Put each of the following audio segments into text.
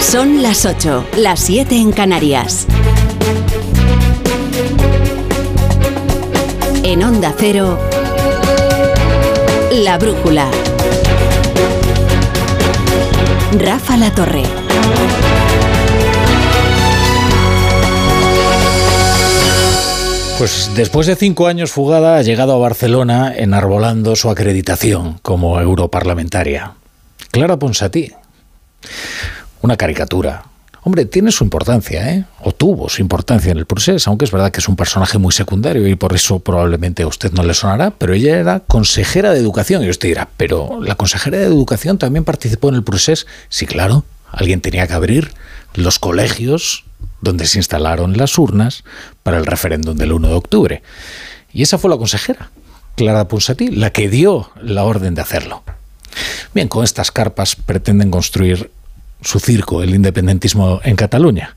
Son las 8, las 7 en Canarias. En Onda Cero, La Brújula. Rafa La Torre. Pues después de cinco años fugada ha llegado a Barcelona enarbolando su acreditación como europarlamentaria. Clara Ponsatí. Una caricatura. Hombre, tiene su importancia, ¿eh? O tuvo su importancia en el proceso, aunque es verdad que es un personaje muy secundario y por eso probablemente a usted no le sonará, pero ella era consejera de educación. Y usted dirá, pero la consejera de educación también participó en el proceso. Sí, claro, alguien tenía que abrir los colegios donde se instalaron las urnas para el referéndum del 1 de octubre. Y esa fue la consejera, Clara Ponsatí, la que dio la orden de hacerlo. Bien, con estas carpas pretenden construir su circo, el independentismo en Cataluña.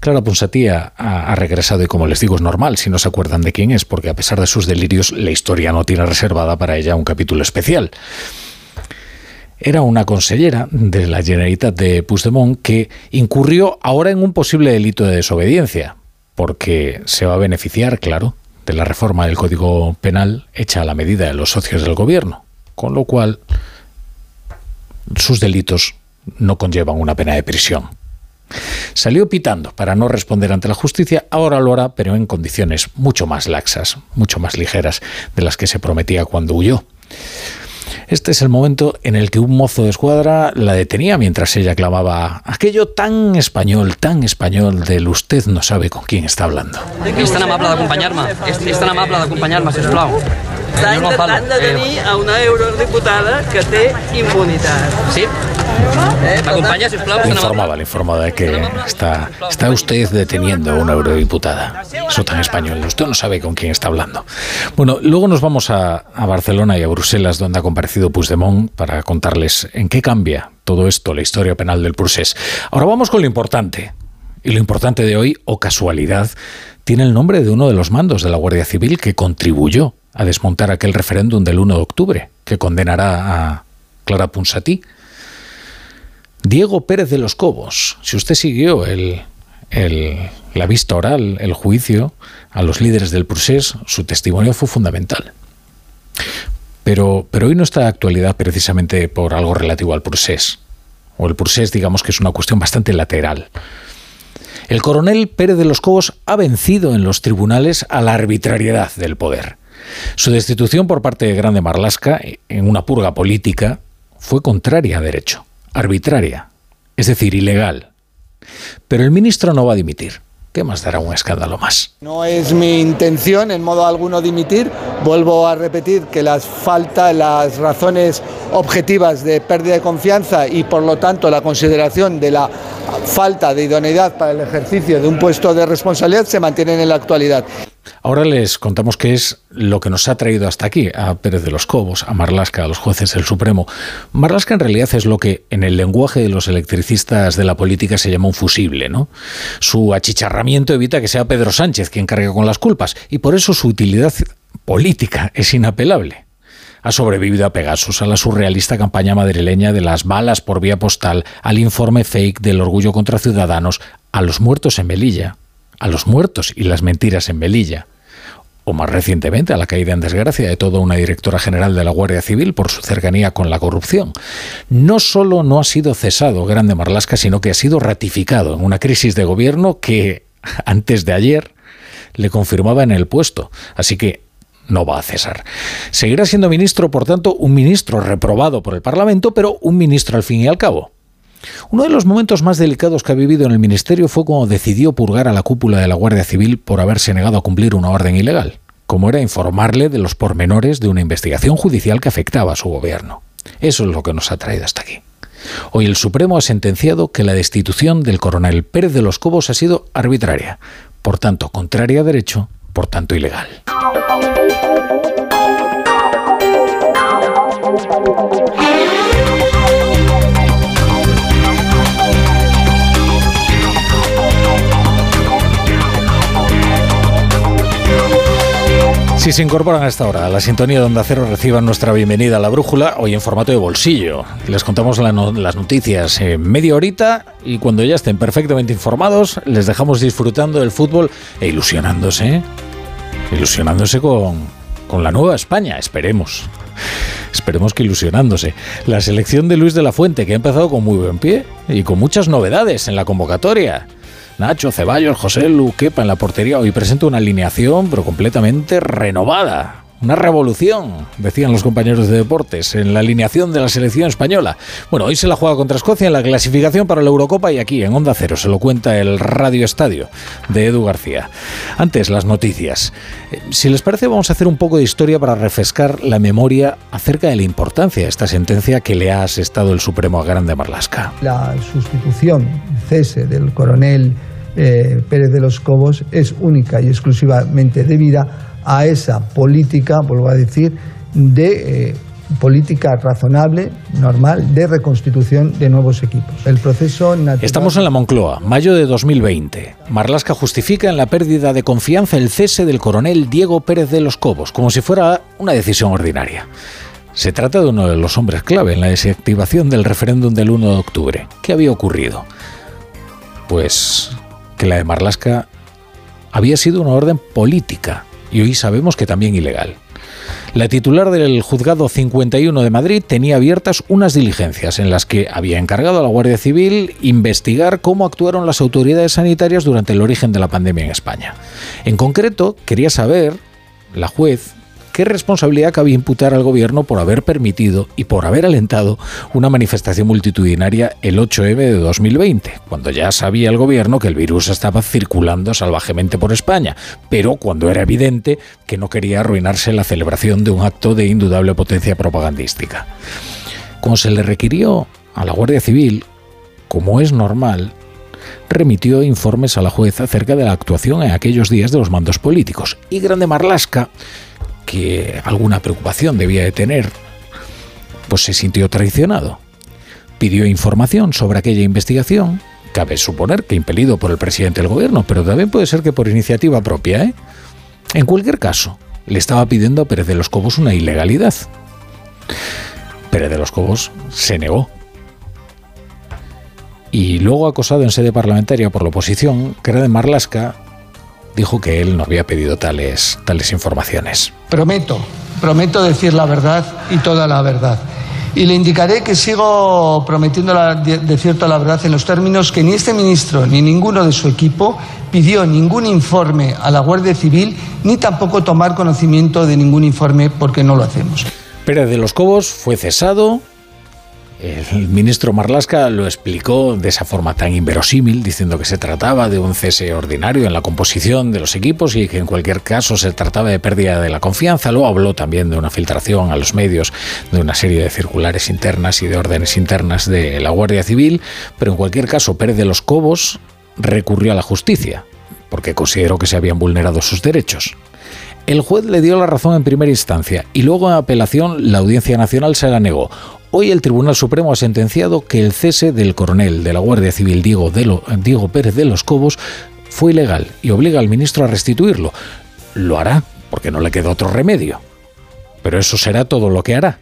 Clara Ponsatí ha, ha, regresado y como les digo es normal si no se acuerdan de quién es, porque a pesar de sus delirios la historia no tiene reservada para ella un capítulo especial. Era una consellera de la Generalitat de Puigdemont que incurrió ahora en un posible delito de desobediencia, porque se va a beneficiar, claro, de la reforma del Código Penal hecha a la medida de los socios del gobierno, con lo cual sus delitos no conllevan una pena de prisión. Salió pitando para no responder ante la justicia, ahora lo hará, pero en condiciones mucho más laxas, mucho más ligeras de las que se prometía cuando huyó. Este es el momento en el que un mozo de escuadra la detenía mientras ella clamaba aquello tan español, tan español del usted no sabe con quién está hablando. És tan amable d'acompanyar-me, és, és tan amable d'acompanyar-me, sisplau. Està intentant detenir a una eurodiputada que té immunitat. Sí? Eh? Le informaba, le informaba de que está, está usted deteniendo a una eurodiputada. Eso tan español, usted no sabe con quién está hablando. Bueno, luego nos vamos a, a Barcelona y a Bruselas, donde ha comparecido Puigdemont, para contarles en qué cambia todo esto, la historia penal del procés. Ahora vamos con lo importante. Y lo importante de hoy, o casualidad, tiene el nombre de uno de los mandos de la Guardia Civil que contribuyó a desmontar aquel referéndum del 1 de octubre, que condenará a Clara Ponsatí. Diego Pérez de los Cobos, si usted siguió el, la vista oral, el juicio a los líderes del procés, su testimonio fue fundamental. Pero, pero hoy no está de actualidad precisamente por algo relativo al procés. O el procés, digamos que es una cuestión bastante lateral. El coronel Pérez de los Cobos ha vencido en los tribunales a la arbitrariedad del poder. Su destitución por parte de Grande Marlasca, en una purga política, fue contraria a derecho, arbitraria, es decir, ilegal. Pero el ministro no va a dimitir. ¿Qué más dará un escándalo más? No es mi intención en modo alguno dimitir. Vuelvo a repetir que las falta, las razones objetivas de pérdida de confianza y por lo tanto la consideración de la falta de idoneidad para el ejercicio de un puesto de responsabilidad se mantienen en la actualidad. Ahora les contamos qué es lo que nos ha traído hasta aquí, a Pérez de los Cobos, a Marlasca, a los jueces del Supremo. Marlasca en realidad es lo que en el lenguaje de los electricistas de la política se llama un fusible, ¿no? Su achicharramiento evita que sea Pedro Sánchez quien cargue con las culpas y por eso su utilidad política es inapelable. Ha sobrevivido a Pegasus, a la surrealista campaña madrileña de las balas por vía postal, al informe fake del orgullo contra ciudadanos, a los muertos en Melilla, a los muertos y las mentiras en Melilla, o más recientemente a la caída en desgracia de toda una directora general de la Guardia Civil por su cercanía con la corrupción. No solo no ha sido cesado Grande Marlasca, sino que ha sido ratificado en una crisis de gobierno que antes de ayer le confirmaba en el puesto. Así que no va a cesar. Seguirá siendo ministro, por tanto, un ministro reprobado por el Parlamento, pero un ministro al fin y al cabo. Uno de los momentos más delicados que ha vivido en el Ministerio fue cuando decidió purgar a la cúpula de la Guardia Civil por haberse negado a cumplir una orden ilegal, como era informarle de los pormenores de una investigación judicial que afectaba a su gobierno. Eso es lo que nos ha traído hasta aquí. Hoy el Supremo ha sentenciado que la destitución del coronel Pérez de los Cobos ha sido arbitraria, por tanto contraria a derecho, por tanto ilegal. Si se incorporan a esta hora a la sintonía de Onda Cero, reciban nuestra bienvenida a la brújula, hoy en formato de bolsillo. Les contamos las noticias en media horita y cuando ya estén perfectamente informados, les dejamos disfrutando del fútbol e ilusionándose. Ilusionándose con, con la nueva España, esperemos. Esperemos que ilusionándose. La selección de Luis de la Fuente, que ha empezado con muy buen pie y con muchas novedades en la convocatoria. Nacho, Ceballos, José Luquepa en la portería. Hoy presenta una alineación, pero completamente renovada. Una revolución, decían los compañeros de deportes, en la alineación de la selección española. Bueno, hoy se la juega contra Escocia en la clasificación para la Eurocopa y aquí en Onda Cero se lo cuenta el Radio Estadio de Edu García. Antes, las noticias. Eh, si les parece, vamos a hacer un poco de historia para refrescar la memoria acerca de la importancia de esta sentencia que le ha asestado el Supremo a Grande Marlasca. La sustitución, cese del coronel eh, Pérez de los Cobos es única y exclusivamente debida a esa política, vuelvo a decir, de eh, política razonable, normal, de reconstitución de nuevos equipos. El proceso Estamos en la Moncloa, mayo de 2020. Marlasca justifica en la pérdida de confianza el cese del coronel Diego Pérez de los Cobos, como si fuera una decisión ordinaria. Se trata de uno de los hombres clave en la desactivación del referéndum del 1 de octubre. ¿Qué había ocurrido? Pues que la de Marlasca había sido una orden política y hoy sabemos que también ilegal. La titular del juzgado 51 de Madrid tenía abiertas unas diligencias en las que había encargado a la Guardia Civil investigar cómo actuaron las autoridades sanitarias durante el origen de la pandemia en España. En concreto, quería saber, la juez, qué responsabilidad cabía imputar al gobierno por haber permitido y por haber alentado una manifestación multitudinaria el 8M de 2020, cuando ya sabía el gobierno que el virus estaba circulando salvajemente por España, pero cuando era evidente que no quería arruinarse la celebración de un acto de indudable potencia propagandística. Como se le requirió a la Guardia Civil, como es normal, remitió informes a la jueza acerca de la actuación en aquellos días de los mandos políticos. Y Grande Marlasca que alguna preocupación debía de tener, pues se sintió traicionado. Pidió información sobre aquella investigación, cabe suponer que impelido por el presidente del gobierno, pero también puede ser que por iniciativa propia. ¿eh? En cualquier caso, le estaba pidiendo a Pérez de los Cobos una ilegalidad. Pérez de los Cobos se negó. Y luego acosado en sede parlamentaria por la oposición, era de Marlasca, dijo que él no había pedido tales, tales informaciones. Prometo, prometo decir la verdad y toda la verdad. Y le indicaré que sigo prometiendo de cierto la verdad en los términos que ni este ministro ni ninguno de su equipo pidió ningún informe a la Guardia Civil ni tampoco tomar conocimiento de ningún informe porque no lo hacemos. Pérez de los Cobos fue cesado el ministro Marlasca lo explicó de esa forma tan inverosímil, diciendo que se trataba de un cese ordinario en la composición de los equipos y que en cualquier caso se trataba de pérdida de la confianza. Luego habló también de una filtración a los medios de una serie de circulares internas y de órdenes internas de la Guardia Civil, pero en cualquier caso Pérez de los Cobos recurrió a la justicia, porque consideró que se habían vulnerado sus derechos. El juez le dio la razón en primera instancia y luego en apelación la Audiencia Nacional se la negó. Hoy el Tribunal Supremo ha sentenciado que el cese del coronel de la Guardia Civil Diego, Pérez de los Cobos fue ilegal y obliga al ministro a restituirlo. Lo hará, porque no le queda otro remedio. Pero eso será todo lo que hará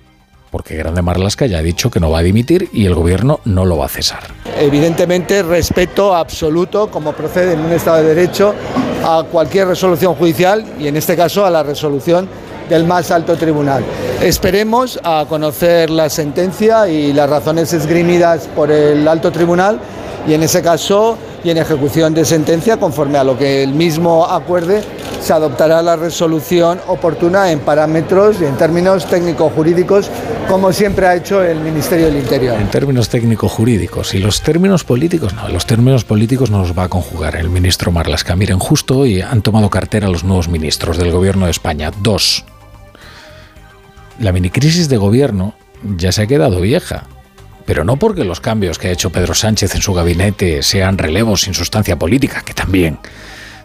porque Grande Marlasca ya ha dicho que no va a dimitir y el gobierno no lo va a cesar. Evidentemente, respeto absoluto, como procede en un Estado de Derecho, a cualquier resolución judicial y en este caso a la resolución del más alto tribunal. Esperemos a conocer la sentencia y las razones esgrimidas por el alto tribunal y en ese caso y en ejecución de sentencia, conforme a lo que el mismo acuerde, se adoptará la resolución oportuna en parámetros y en términos técnico-jurídicos, como siempre ha hecho el Ministerio del Interior. En términos técnico-jurídicos y los términos políticos, no, los términos políticos no los va a conjugar el ministro Marlasca. Miren, justo hoy han tomado cartera los nuevos ministros del Gobierno de España, dos. La minicrisis de gobierno ya se ha quedado vieja pero no porque los cambios que ha hecho Pedro Sánchez en su gabinete sean relevos sin sustancia política, que también.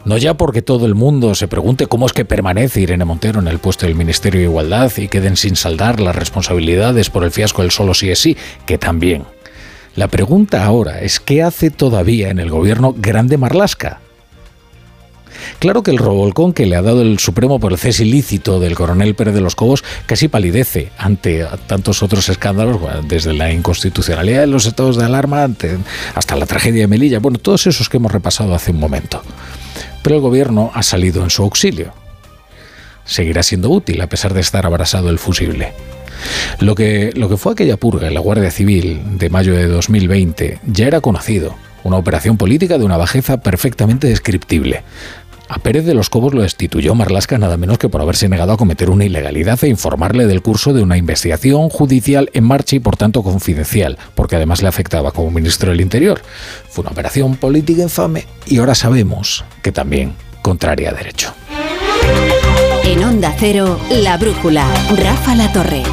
No ya porque todo el mundo se pregunte cómo es que permanece Irene Montero en el puesto del Ministerio de Igualdad y queden sin saldar las responsabilidades por el fiasco del solo sí es sí, que también. La pregunta ahora es qué hace todavía en el gobierno Grande Marlasca. Claro que el revolcón que le ha dado el Supremo por el cese ilícito del coronel Pérez de los Cobos casi palidece ante tantos otros escándalos, desde la inconstitucionalidad de los estados de alarma hasta la tragedia de Melilla, bueno, todos esos que hemos repasado hace un momento. Pero el gobierno ha salido en su auxilio. Seguirá siendo útil a pesar de estar abrasado el fusible. Lo que, lo que fue aquella purga en la Guardia Civil de mayo de 2020 ya era conocido, una operación política de una bajeza perfectamente descriptible. A Pérez de los Cobos lo destituyó Marlasca nada menos que por haberse negado a cometer una ilegalidad e informarle del curso de una investigación judicial en marcha y por tanto confidencial, porque además le afectaba como ministro del Interior. Fue una operación política infame y ahora sabemos que también contraria a derecho. En Onda Cero, La Brújula, Rafa La Torre.